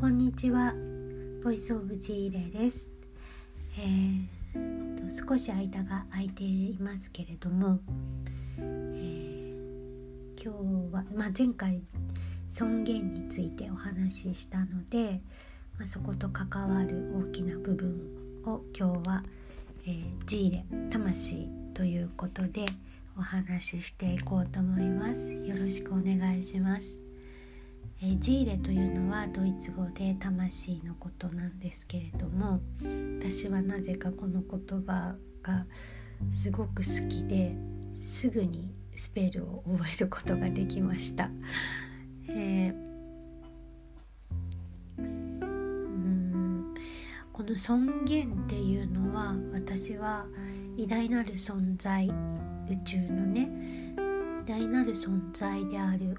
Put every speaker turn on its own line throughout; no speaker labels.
こんにちは。ボイスオブジーレです、えー、と少し間が空いていますけれども、えー、今日は、まあ、前回尊厳についてお話ししたので、まあ、そこと関わる大きな部分を今日は、えー、ジーレ魂ということでお話ししていこうと思います。よろしくお願いします。えー、ジーレというのはドイツ語で魂のことなんですけれども私はなぜかこの言葉がすごく好きですぐにスペルを覚えることができました。えーこの尊厳っていうのは私は偉大なる存在宇宙のね偉大なる存在である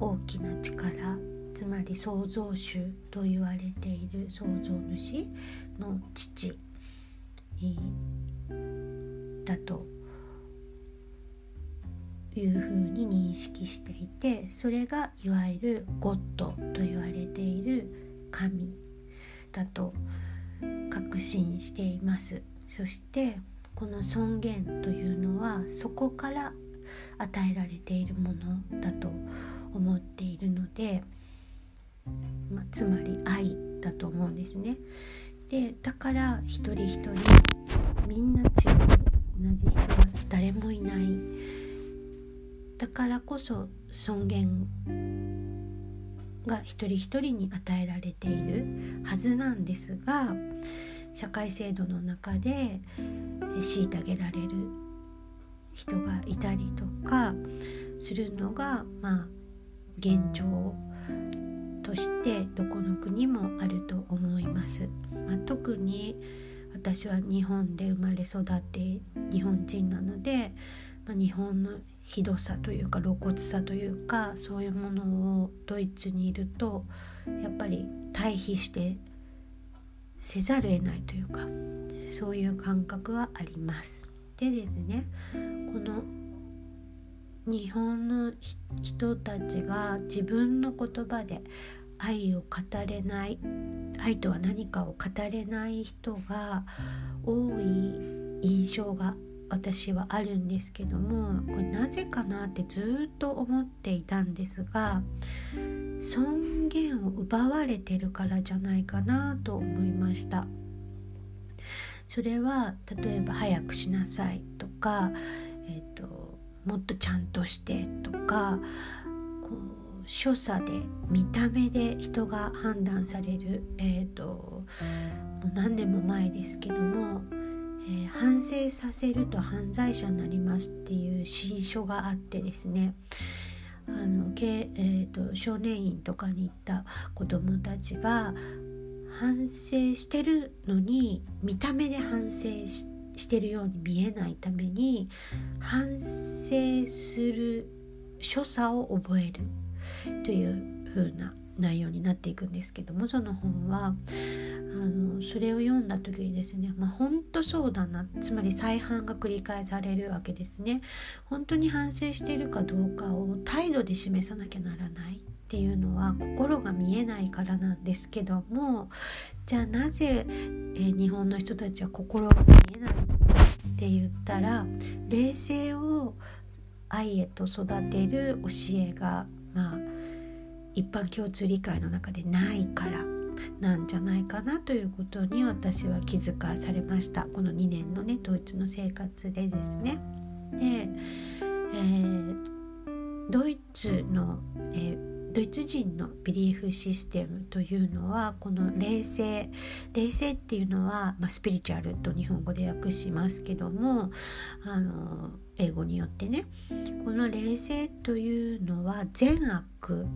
大きな力つまり創造主と言われている創造主の父だというふうに認識していてそれがいわゆるゴッドと言われている神だと確信しています。そしてこの尊厳というのはそこから与えられているものだと思思っているので、まあ、つまり愛だと思うんですね。でだから一人一人みんな違う同じ人は誰もいないだからこそ尊厳が一人一人に与えられているはずなんですが社会制度の中で虐げられる人がいたりとかするのがまあ現状としてどこの国もあると思います。まあ、特に私は日本で生まれ育って日本人なので、まあ、日本のひどさというか露骨さというかそういうものをドイツにいるとやっぱり対比してせざるを得ないというかそういう感覚はあります。でですねこの日本の人たちが自分の言葉で愛を語れない愛とは何かを語れない人が多い印象が私はあるんですけどもこれなぜかなってずっと思っていたんですが尊厳を奪われてるからじゃないかなと思いました。それは例えば「早くしなさい」とか、えーともっとちゃんとしてとかこう所作で見た目で人が判断される、えーと、もう何年も前ですけども、えー、反省させると犯罪者になりますっていう新書があってですねあの、えーと、少年院とかに行った子どもたちが反省してるのに見た目で反省してしてるように見えないために反省する所作を覚えるという風な内容になっていくんですけどもその本はあのそれを読んだ時にですねまあ本当そうだなつまり再犯が繰り返されるわけですね。本当に反省しているかどうかを態度で示さなきゃならない。っていうのは心が見えないからなんですけどもじゃあなぜ、えー、日本の人たちは心が見えないのって言ったら冷静を愛へと育てる教えがまあ一般共通理解の中でないからなんじゃないかなということに私は気づかされましたこの2年のねドイツの生活でですね。で、えー、ドイツの、えードイツ人のビリーフシステムというのはこの冷静冷静っていうのは、まあ、スピリチュアルと日本語で訳しますけどもあの英語によってねこの冷静というのは善悪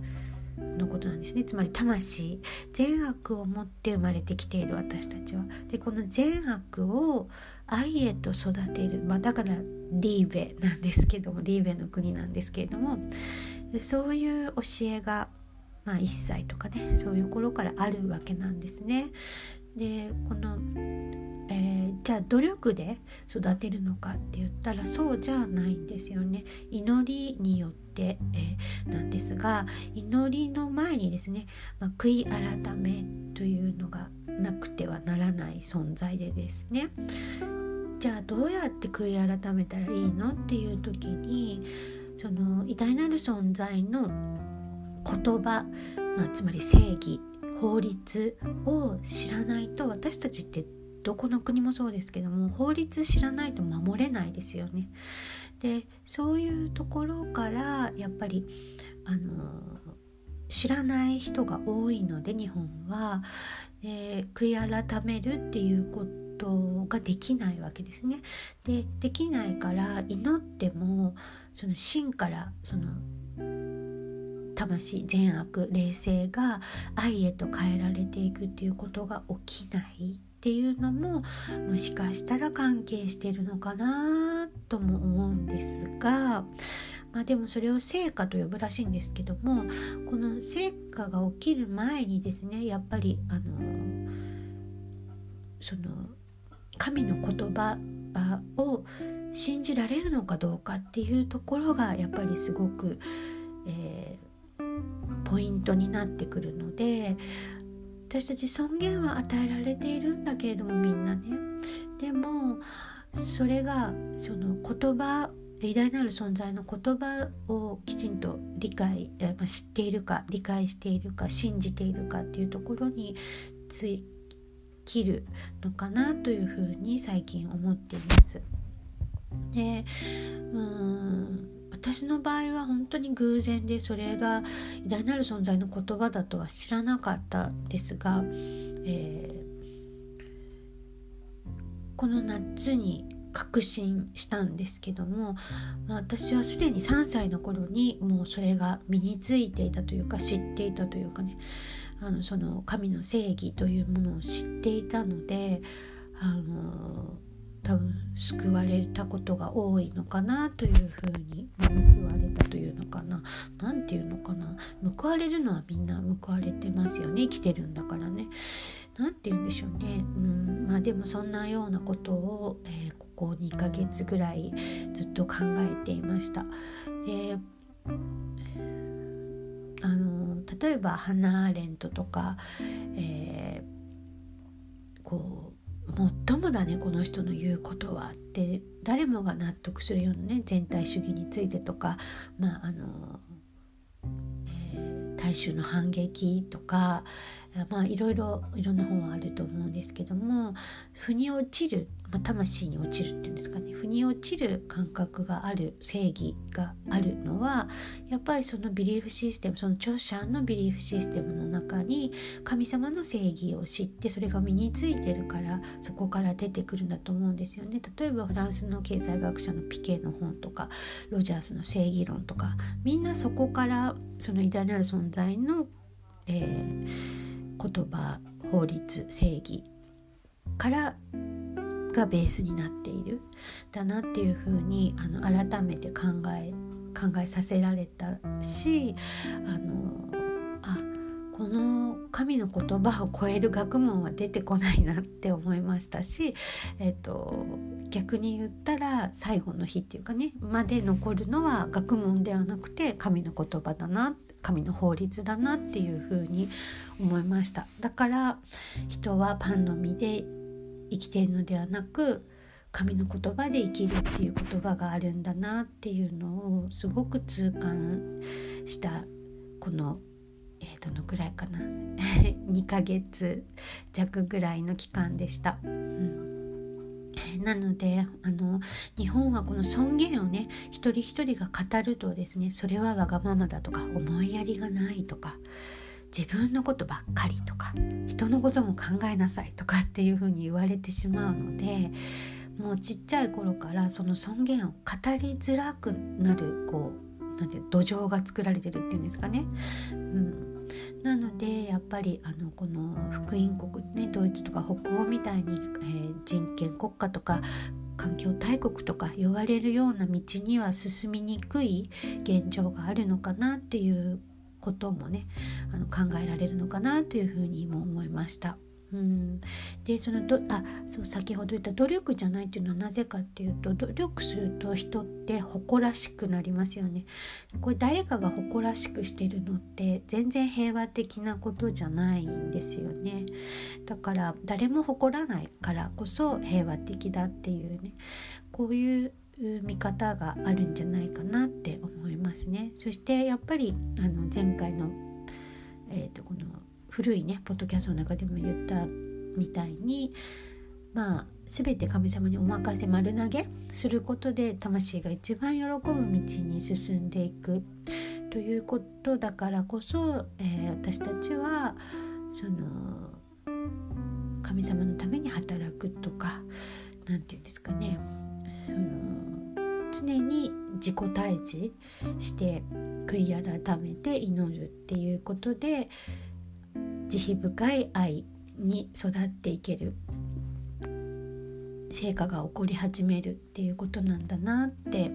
のことなんですね。つまり魂。善悪を持って生まれてきている私たちは。でこの善悪を愛へと育てる、まあ、だからリーベなんですけどもリーベの国なんですけれどもでそういう教えが、まあ、1歳とかねそういう頃からあるわけなんですね。でこの、えー、じゃあ努力で育てるのかって言ったらそうじゃないんですよね。祈りによって、えー、なんですが祈りの前にですね、まあ、悔い改めというのがなくてはならない存在でですねじゃあどうやって悔い改めたらいいのっていう時にその偉大なる存在の言葉、まあ、つまり正義法律を知らないと私たちってどこの国もそうですけども法律知らないと守れないですよね。でそういうところからやっぱりあの知らない人が多いので日本は、えー、悔い改めるっていうことができないわけですね。でできないから祈ってもその真からその魂善悪霊性が愛へと変えられていくっていうことが起きないっていうのももしかしたら関係してるのかなとも思うんですが。まあ、でもそれを成果と呼ぶらしいんですけどもこの成果が起きる前にですねやっぱりあのその神の言葉を信じられるのかどうかっていうところがやっぱりすごく、えー、ポイントになってくるので私たち尊厳は与えられているんだけれどもみんなね。でもそれがその言葉偉大なる存在の言葉をきちんと理解、まあ、知っているか理解しているか信じているかっていうところについ切るのかなというふうに最近思っています。でうん私の場合は本当に偶然でそれが偉大なる存在の言葉だとは知らなかったですが、えー、この夏に確信したんですけども、私はすでに3歳の頃にもうそれが身についていたというか知っていたというかねあのその神の正義というものを知っていたのであの多分救われたことが多いのかなというふうに報われたというのかな。何て言うのかな。報われるのはみんな報われてますよね。生きてるんだからね。何て言うんでしょうね。うん。まあでもそんなようなことを、えー、ここ2ヶ月ぐらいずっと考えていました。であの例えばハナ・アーレントとか、えー、こうもっともだねこの人の言うことはって誰もが納得するようなね全体主義についてとかまああの、えー、大衆の反撃とかまあいろいろいろんな本はあると思うんですけども腑に落ちるまあ、魂に落ちるっていうんですかね腑に落ちる感覚がある正義があるのはやっぱりそのビリーフシステムその著者のビリーフシステムの中に神様の正義を知ってそれが身についてるからそこから出てくるんだと思うんですよね。例えばフランスの経済学者のピケの本とかロジャースの正義論とかみんなそこからその偉大なる存在の、えー、言葉法律正義からがベースになっているだなっていうふうにあの改めて考え考えさせられたしあのあこの神の言葉を超える学問は出てこないなって思いましたし、えっと、逆に言ったら最後の日っていうかねまで残るのは学問ではなくて神の言葉だな神の法律だなっていうふうに思いました。だから人はパンの実で生きているのではなく神の言葉で生きるっていう言葉があるんだなっていうのをすごく痛感したこの、えー、どのぐらいかな 2ヶ月弱ぐらいの期間でした。うんなのであの日本はこの尊厳をね一人一人が語るとですねそれはわがままだとか思いやりがないとか自分のことばっかりとか人のことも考えなさいとかっていうふうに言われてしまうのでもうちっちゃい頃からその尊厳を語りづらくなるこうなんていう土壌が作られてるっていうんですかね。うんなのでやっぱりあのこの福音国ねドイツとか北欧みたいに、えー、人権国家とか環境大国とか呼ばれるような道には進みにくい現状があるのかなっていうこともねあの考えられるのかなというふうにも思いました。うん、でそのどあそう先ほど言った努力じゃないっていうのはなぜかっていうと努力すると人って誇らしくなりますよね。これ誰かが誇らしくしてるのって全然平和的なことじゃないんですよね。だから誰も誇らないからこそ平和的だっていうねこういう見方があるんじゃないかなって思いますね。そしてやっぱりあの前回の、えーとこの古いねポッドキャストの中でも言ったみたいにまあ全て神様にお任せ丸投げすることで魂が一番喜ぶ道に進んでいくということだからこそ、えー、私たちはその神様のために働くとか何て言うんですかねその常に自己退治して悔い改めて祈るっていうことで慈悲深い愛に育っていける成果が起こり始めるっていうことなんだなって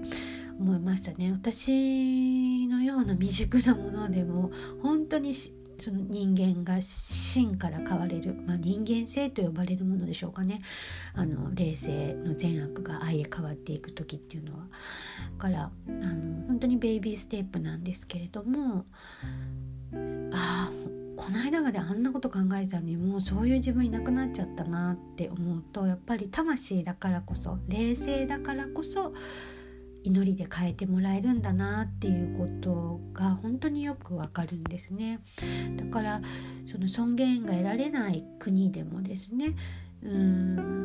思いましたね。私のような未熟なものでも本当にその人間が真から変われる、まあ、人間性と呼ばれるものでしょうかね。あの霊性の善悪が愛へ変わっていく時っていうのは。だからあの本当にベイビーステップなんですけれどもああこの間まであんなこと考えてたのにもうそういう自分いなくなっちゃったなって思うとやっぱり魂だからこそ冷静だからこそ祈りで変えてもらえるんだなっていうことが本当によくわかるんですね。だからその尊厳が得られない国でもですねうん。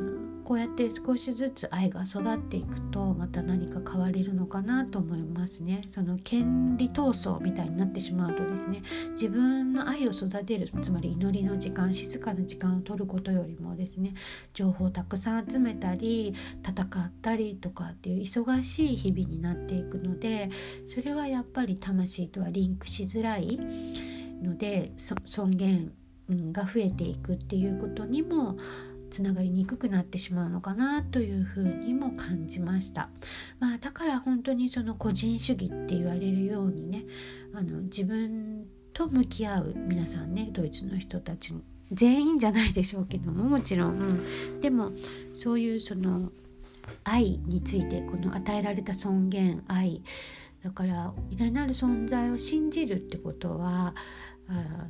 こうやって少しずつ愛が育っていくとまた何か変われるのかなと思いますね。その権利闘争みたいになってしまうとですね自分の愛を育てるつまり祈りの時間静かな時間を取ることよりもですね情報をたくさん集めたり戦ったりとかっていう忙しい日々になっていくのでそれはやっぱり魂とはリンクしづらいので尊厳が増えていくっていうことにもつながりにくくなってしまうのかなというふうにも感じました。まあ、だから本当にその個人主義って言われるようにねあの自分と向き合う皆さんねドイツの人たち全員じゃないでしょうけどももちろん、うん、でもそういうその愛についてこの与えられた尊厳愛だから偉大なる存在を信じるってことはあ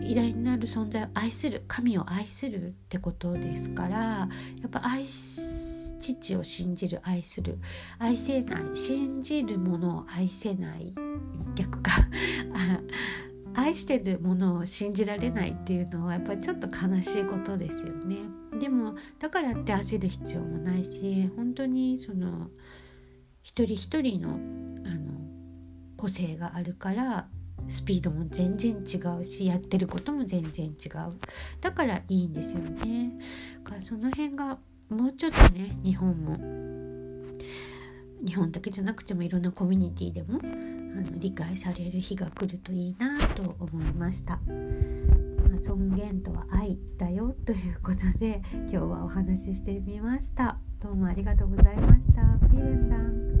偉大なる存在を愛する神を愛するってことですからやっぱ愛父を信じる愛する愛せない信じるものを愛せない逆か 愛してるものを信じられないっていうのはやっぱりちょっと悲しいことですよね。でもだからって焦る必要もないし本当にその一人一人のあの個性があるからスピードも全然違うしやってることも全然違う。だからいいんですよね。だからその辺がもうちょっとね日本も日本だけじゃなくてもいろんなコミュニティでもあの理解される日が来るといいなと思いました、まあ、尊厳とは愛だよということで今日はお話ししてみました。どうもありがとうございました。ビレンダン